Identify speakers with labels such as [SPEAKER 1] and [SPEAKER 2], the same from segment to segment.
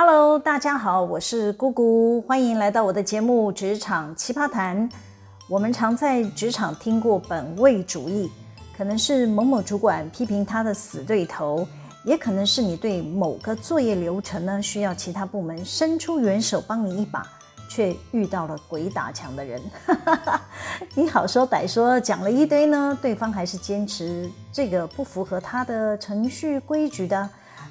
[SPEAKER 1] Hello，大家好，我是姑姑，欢迎来到我的节目《职场奇葩谈》。我们常在职场听过本位主义，可能是某某主管批评他的死对头，也可能是你对某个作业流程呢需要其他部门伸出援手帮你一把，却遇到了鬼打墙的人。你好说歹说讲了一堆呢，对方还是坚持这个不符合他的程序规矩的。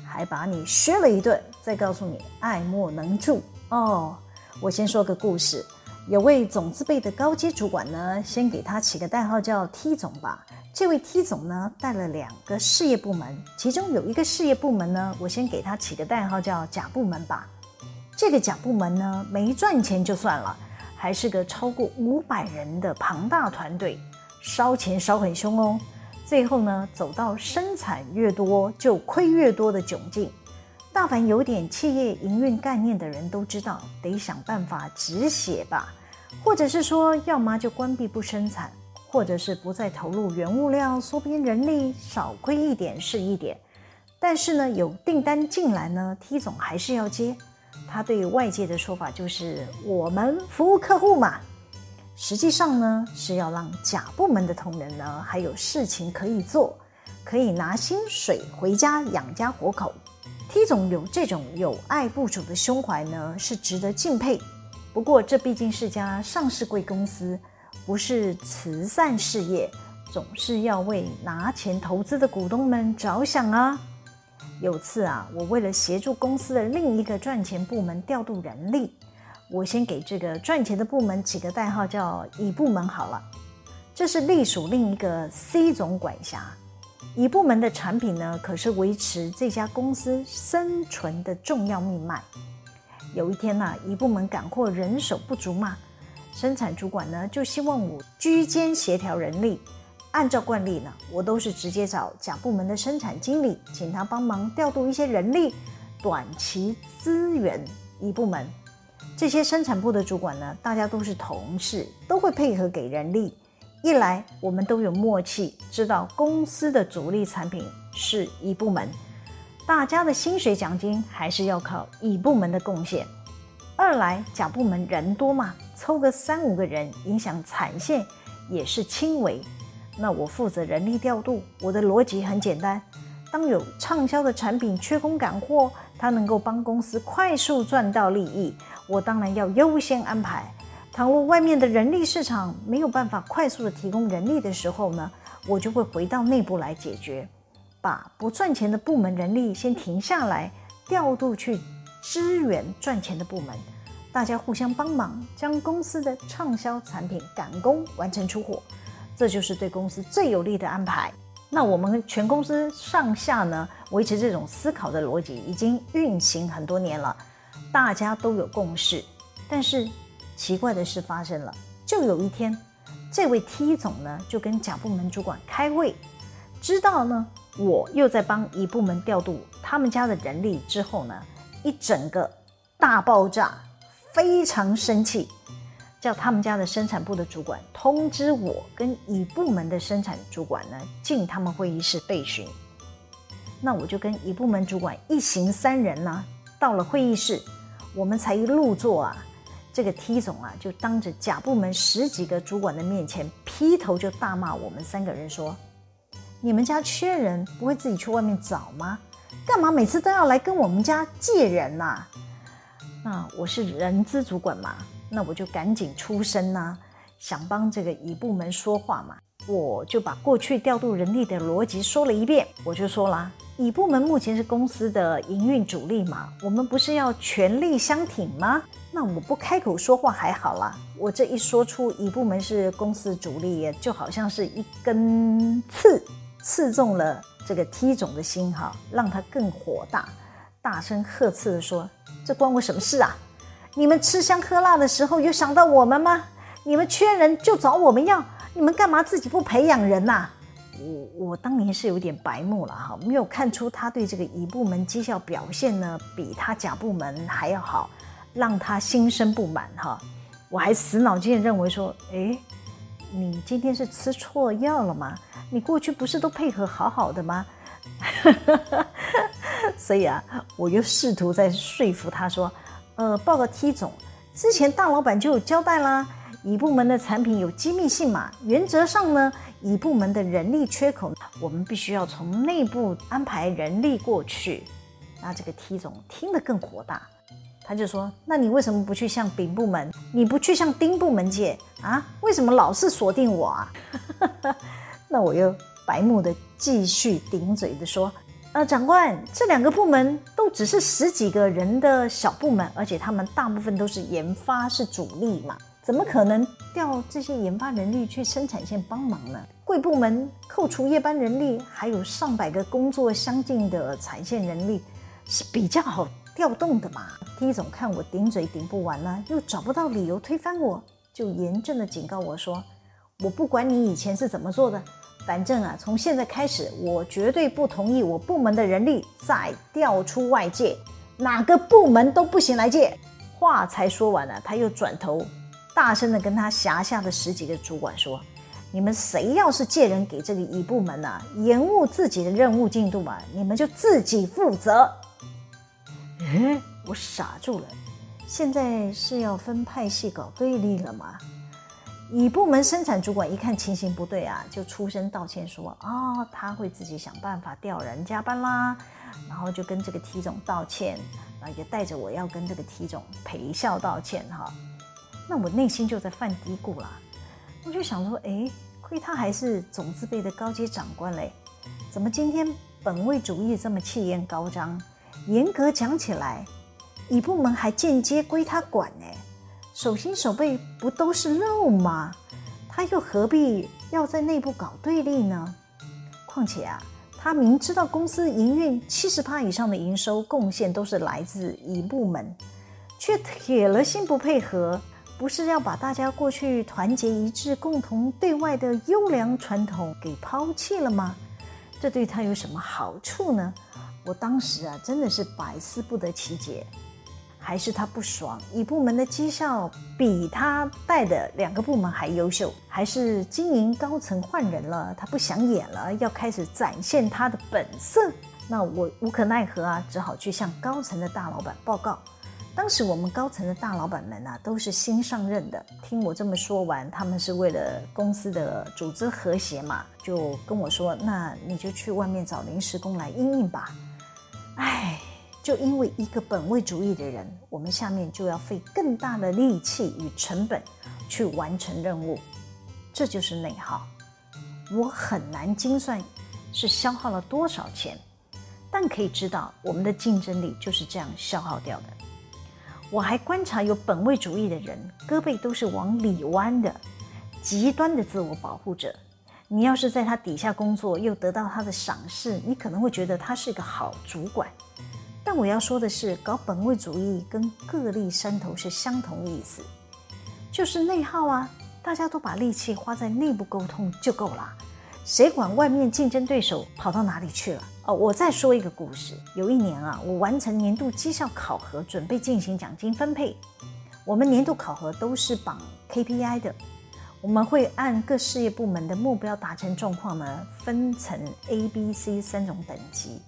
[SPEAKER 1] 还把你削了一顿，再告诉你爱莫能助哦。我先说个故事，有位总字辈的高阶主管呢，先给他起个代号叫 T 总吧。这位 T 总呢，带了两个事业部门，其中有一个事业部门呢，我先给他起个代号叫甲部门吧。这个甲部门呢，没赚钱就算了，还是个超过五百人的庞大团队，烧钱烧很凶哦。最后呢，走到生产越多就亏越多的窘境。大凡有点企业营运概念的人都知道，得想办法止血吧，或者是说，要么就关闭不生产，或者是不再投入原物料，缩编人力，少亏一点是一点。但是呢，有订单进来呢，T 总还是要接。他对外界的说法就是：我们服务客户嘛。实际上呢，是要让甲部门的同仁呢，还有事情可以做，可以拿薪水回家养家活口。T 总有这种有爱部属的胸怀呢，是值得敬佩。不过，这毕竟是家上市贵公司，不是慈善事业，总是要为拿钱投资的股东们着想啊。有次啊，我为了协助公司的另一个赚钱部门调度人力。我先给这个赚钱的部门起个代号叫乙部门好了，这是隶属另一个 C 总管辖。乙部门的产品呢，可是维持这家公司生存的重要命脉。有一天呢，乙部门赶货人手不足嘛，生产主管呢就希望我居间协调人力。按照惯例呢，我都是直接找甲部门的生产经理，请他帮忙调度一些人力，短期资源乙部门。这些生产部的主管呢，大家都是同事，都会配合给人力。一来，我们都有默契，知道公司的主力产品是乙部门，大家的薪水奖金还是要靠乙部门的贡献。二来，甲部门人多嘛，凑个三五个人，影响产线也是轻微。那我负责人力调度，我的逻辑很简单：当有畅销的产品缺工赶货，它能够帮公司快速赚到利益。我当然要优先安排。倘若外面的人力市场没有办法快速的提供人力的时候呢，我就会回到内部来解决，把不赚钱的部门人力先停下来，调度去支援赚钱的部门，大家互相帮忙，将公司的畅销产品赶工完成出货，这就是对公司最有利的安排。那我们全公司上下呢，维持这种思考的逻辑已经运行很多年了。大家都有共识，但是奇怪的事发生了。就有一天，这位 T 总呢就跟甲部门主管开会，知道呢我又在帮乙部门调度他们家的人力之后呢，一整个大爆炸，非常生气，叫他们家的生产部的主管通知我跟乙部门的生产主管呢进他们会议室备询。那我就跟乙部门主管一行三人呢到了会议室。我们才一入座啊，这个 T 总啊，就当着甲部门十几个主管的面前，劈头就大骂我们三个人说：“你们家缺人，不会自己去外面找吗？干嘛每次都要来跟我们家借人呐、？”那我是人资主管嘛，那我就赶紧出声呐、想帮这个乙部门说话嘛，我就把过去调度人力的逻辑说了一遍，我就说了。乙部门目前是公司的营运主力嘛，我们不是要全力相挺吗？那我不开口说话还好啦，我这一说出乙部门是公司主力，就好像是一根刺，刺中了这个 T 总的心哈，让他更火大，大声呵斥的说：“这关我什么事啊？你们吃香喝辣的时候有想到我们吗？你们缺人就找我们要，你们干嘛自己不培养人呐？”我我当年是有点白目了哈，没有看出他对这个乙部门绩效表现呢比他甲部门还要好，让他心生不满哈。我还死脑筋认为说，诶，你今天是吃错药了吗？你过去不是都配合好好的吗？所以啊，我又试图在说服他说，呃，报告 T 总，之前大老板就有交代啦，乙部门的产品有机密性嘛，原则上呢，乙部门的人力缺口，我们必须要从内部安排人力过去。那这个 T 总听得更火大，他就说，那你为什么不去向丙部门，你不去向丁部门借啊？为什么老是锁定我啊？那我又白目的继续顶嘴的说。呃，长官，这两个部门都只是十几个人的小部门，而且他们大部分都是研发是主力嘛，怎么可能调这些研发人力去生产线帮忙呢？贵部门扣除夜班人力，还有上百个工作相近的产线人力，是比较好调动的嘛。T 总看我顶嘴顶不完了，又找不到理由推翻我，就严正的警告我说：“我不管你以前是怎么做的。”反正啊，从现在开始，我绝对不同意我部门的人力再调出外界，哪个部门都不行来借。话才说完了，他又转头大声的跟他辖下的十几个主管说：“你们谁要是借人给这个乙部门啊，延误自己的任务进度嘛，你们就自己负责。”我傻住了，现在是要分派系搞对立了吗？乙部门生产主管一看情形不对啊，就出声道歉说：“哦，他会自己想办法调人加班啦。”然后就跟这个 T 总道歉，啊，也带着我要跟这个 T 总赔笑道歉哈。那我内心就在犯嘀咕啦，我就想说：“哎，亏他还是总字辈的高阶长官嘞，怎么今天本位主义这么气焰高涨？严格讲起来，乙部门还间接归他管呢。”手心手背不都是肉吗？他又何必要在内部搞对立呢？况且啊，他明知道公司营运七十趴以上的营收贡献都是来自乙部门，却铁了心不配合，不是要把大家过去团结一致、共同对外的优良传统给抛弃了吗？这对他有什么好处呢？我当时啊，真的是百思不得其解。还是他不爽，乙部门的绩效比他带的两个部门还优秀，还是经营高层换人了，他不想演了，要开始展现他的本色。那我无可奈何啊，只好去向高层的大老板报告。当时我们高层的大老板们啊，都是新上任的，听我这么说完，他们是为了公司的组织和谐嘛，就跟我说：“那你就去外面找临时工来应应吧。”哎。就因为一个本位主义的人，我们下面就要费更大的力气与成本去完成任务，这就是内耗。我很难精算是消耗了多少钱，但可以知道我们的竞争力就是这样消耗掉的。我还观察有本位主义的人，胳膊都是往里弯的，极端的自我保护者。你要是在他底下工作，又得到他的赏识，你可能会觉得他是一个好主管。但我要说的是，搞本位主义跟各立山头是相同意思，就是内耗啊！大家都把力气花在内部沟通就够了，谁管外面竞争对手跑到哪里去了？哦，我再说一个故事。有一年啊，我完成年度绩效考核，准备进行奖金分配。我们年度考核都是绑 KPI 的，我们会按各事业部门的目标达成状况呢，分成 A、B、C 三种等级。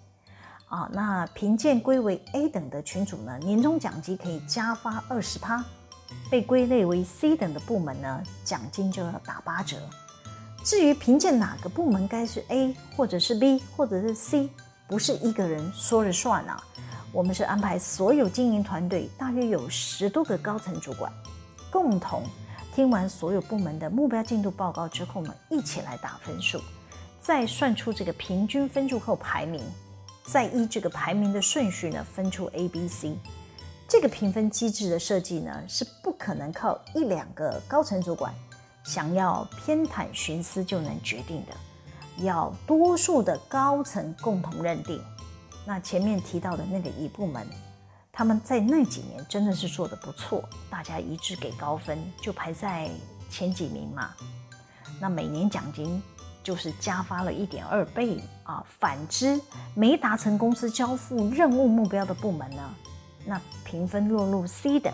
[SPEAKER 1] 啊，那评鉴归为 A 等的群组呢，年终奖金可以加发二十趴；被归类为 C 等的部门呢，奖金就要打八折。至于评鉴哪个部门该是 A，或者是 B，或者是 C，不是一个人说了算啊。我们是安排所有经营团队，大约有十多个高层主管，共同听完所有部门的目标进度报告之后呢，一起来打分数，再算出这个平均分数后排名。再依这个排名的顺序呢，分出 A、B、C。这个评分机制的设计呢，是不可能靠一两个高层主管想要偏袒徇私就能决定的，要多数的高层共同认定。那前面提到的那个乙部门，他们在那几年真的是做得不错，大家一致给高分，就排在前几名嘛。那每年奖金。就是加发了一点二倍啊！反之，没达成公司交付任务目标的部门呢，那评分落入 C 等，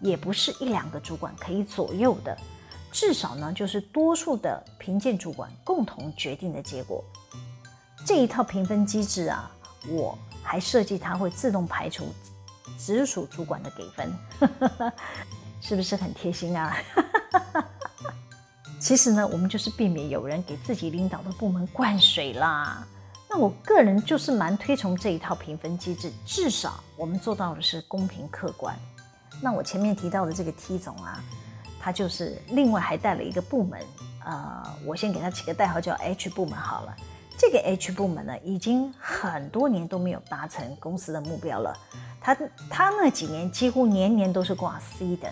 [SPEAKER 1] 也不是一两个主管可以左右的，至少呢就是多数的评鉴主管共同决定的结果。这一套评分机制啊，我还设计它会自动排除直属主管的给分，是不是很贴心啊？其实呢，我们就是避免有人给自己领导的部门灌水啦。那我个人就是蛮推崇这一套评分机制，至少我们做到的是公平客观。那我前面提到的这个 T 总啊，他就是另外还带了一个部门，呃，我先给他起个代号叫 H 部门好了。这个 H 部门呢，已经很多年都没有达成公司的目标了。他他那几年几乎年年都是挂 C 等，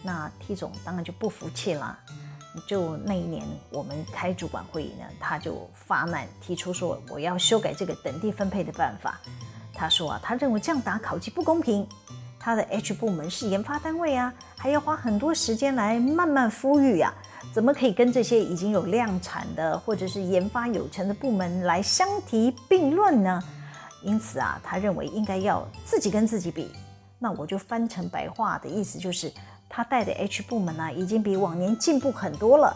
[SPEAKER 1] 那 T 总当然就不服气了。就那一年，我们开主管会议呢，他就发难提出说，我要修改这个等地分配的办法。他说啊，他认为这样打考绩不公平。他的 H 部门是研发单位啊，还要花很多时间来慢慢孵育呀，怎么可以跟这些已经有量产的或者是研发有成的部门来相提并论呢？因此啊，他认为应该要自己跟自己比。那我就翻成白话的意思就是。他带的 H 部门呢，已经比往年进步很多了。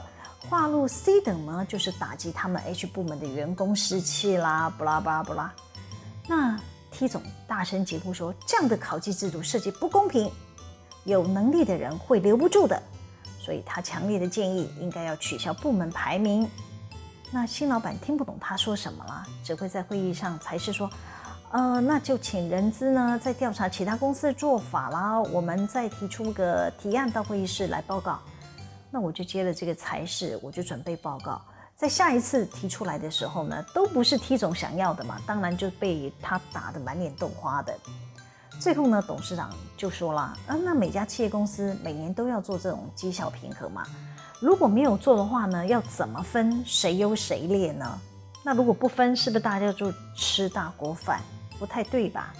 [SPEAKER 1] 划入 C 等呢，就是打击他们 H 部门的员工士气啦，不啦不啦不啦。那 T 总大声疾呼说：“这样的考绩制度设计不公平，有能力的人会留不住的。”所以他强烈的建议应该要取消部门排名。那新老板听不懂他说什么了，只会在会议上才是说。呃，那就请人资呢，再调查其他公司的做法啦。我们再提出个提案到会议室来报告。那我就接了这个差事，我就准备报告。在下一次提出来的时候呢，都不是 T 总想要的嘛，当然就被他打得满脸豆花的。最后呢，董事长就说了：啊，那每家企业公司每年都要做这种绩效评核嘛，如果没有做的话呢，要怎么分谁优谁劣呢？那如果不分，是不是大家就吃大锅饭？不太对吧？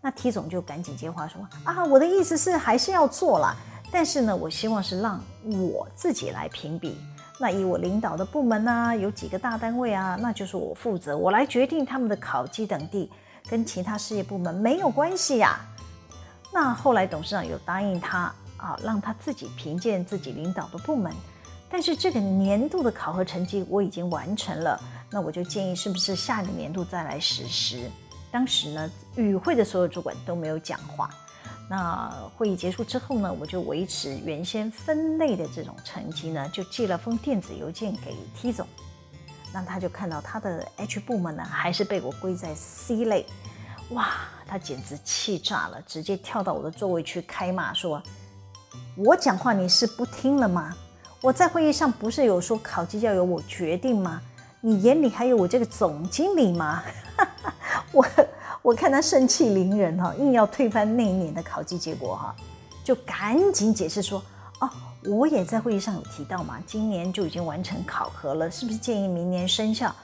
[SPEAKER 1] 那 T 总就赶紧接话说啊，我的意思是还是要做啦，但是呢，我希望是让我自己来评比。那以我领导的部门呢、有几个大单位啊，那就是我负责，我来决定他们的考绩等地，跟其他事业部门没有关系呀、那后来董事长有答应他啊，让他自己评鉴自己领导的部门，但是这个年度的考核成绩我已经完成了，那我就建议是不是下一个年度再来实施。当时呢，与会的所有主管都没有讲话。那会议结束之后呢，我就维持原先分类的这种成绩呢，就寄了封电子邮件给 T 总，那他就看到他的 H 部门呢，还是被我归在 C 类。哇，他简直气炸了，直接跳到我的座位去开骂说：“我讲话你是不听了吗？我在会议上不是有说考绩要由我决定吗？你眼里还有我这个总经理吗？” 我我看他盛气凌人哈，硬要推翻那一年的考绩结果哈，就赶紧解释说哦，我也在会议上有提到嘛，今年就已经完成考核了，是不是建议明年生效？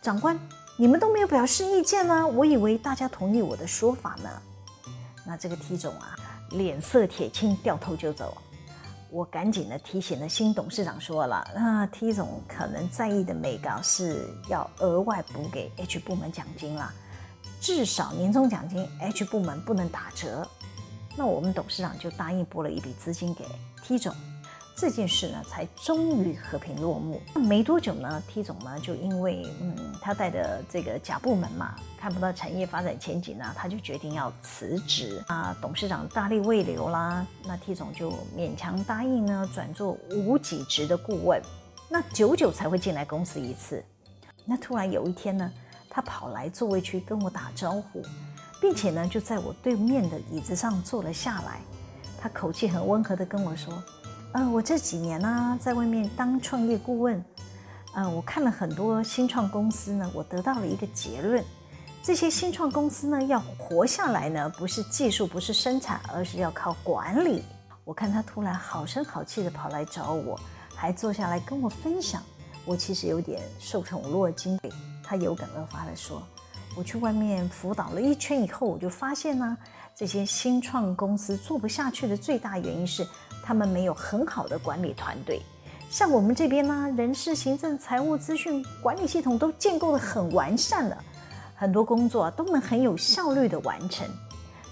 [SPEAKER 1] 长官，你们都没有表示意见呢，我以为大家同意我的说法呢。那这个 T 总啊，脸色铁青，掉头就走。我赶紧的提醒了新董事长说了，那 T 总可能在意的美稿是要额外补给 H 部门奖金啦。至少年终奖金 H 部门不能打折，那我们董事长就答应拨了一笔资金给 T 总，这件事呢才终于和平落幕。没多久呢，T 总呢就因为嗯他带的这个甲部门嘛，看不到产业发展前景呢，他就决定要辞职啊。董事长大力慰留啦，那 T 总就勉强答应呢转做无给职的顾问，那久久才会进来公司一次。那突然有一天呢。他跑来座位区跟我打招呼，并且呢，就在我对面的椅子上坐了下来。他口气很温和地跟我说：“呃，我这几年呢，在外面当创业顾问，呃，我看了很多新创公司呢，我得到了一个结论：这些新创公司呢，要活下来呢，不是技术，不是生产，而是要靠管理。”我看他突然好声好气地跑来找我，还坐下来跟我分享，我其实有点受宠若惊。他有感而发地说：“我去外面辅导了一圈以后，我就发现呢，这些新创公司做不下去的最大原因是他们没有很好的管理团队。像我们这边呢，人事、行政、财务、资讯管理系统都建构得很完善了，很多工作都能很有效率地完成。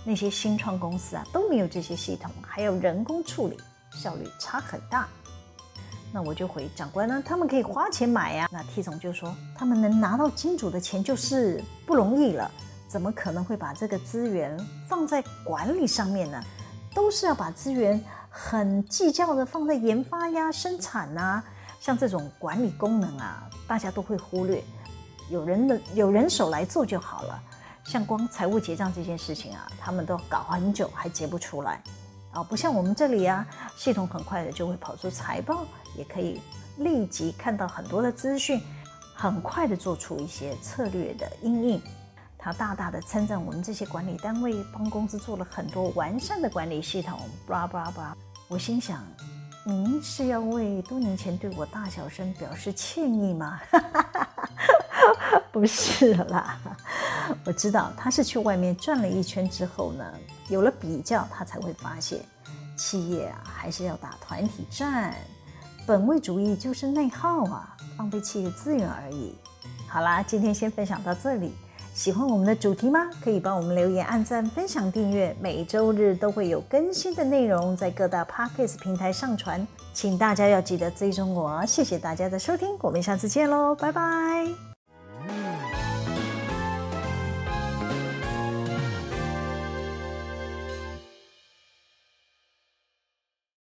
[SPEAKER 1] 那些新创公司啊，都没有这些系统，还有人工处理，效率差很大。”那我就回长官呢，他们可以花钱买呀。那 T 总就说，他们能拿到金主的钱就是不容易了，怎么可能会把这个资源放在管理上面呢？都是要把资源很计较的放在研发呀、生产啊，像这种管理功能啊，大家都会忽略，有人的有人手来做就好了。像光财务结账这件事情啊，他们都搞很久还结不出来啊，不像我们这里啊，系统很快的就会跑出财报，也可以立即看到很多的资讯，很快的做出一些策略的应应。他大大的称赞我们这些管理单位帮公司做了很多完善的管理系统，巴拉巴拉巴拉。我心想，您是要为多年前对我大小声表示歉意吗？不是啦。我知道他是去外面转了一圈之后呢，有了比较，他才会发现，企业啊还是要打团体战，本位主义就是内耗啊，浪费企业资源而已。好啦，今天先分享到这里。喜欢我们的主题吗？可以帮我们留言、按赞、分享、订阅，每周日都会有更新的内容在各大 Podcast 平台上传，请大家要记得追踪我。谢谢大家的收听，我们下次见喽，拜拜。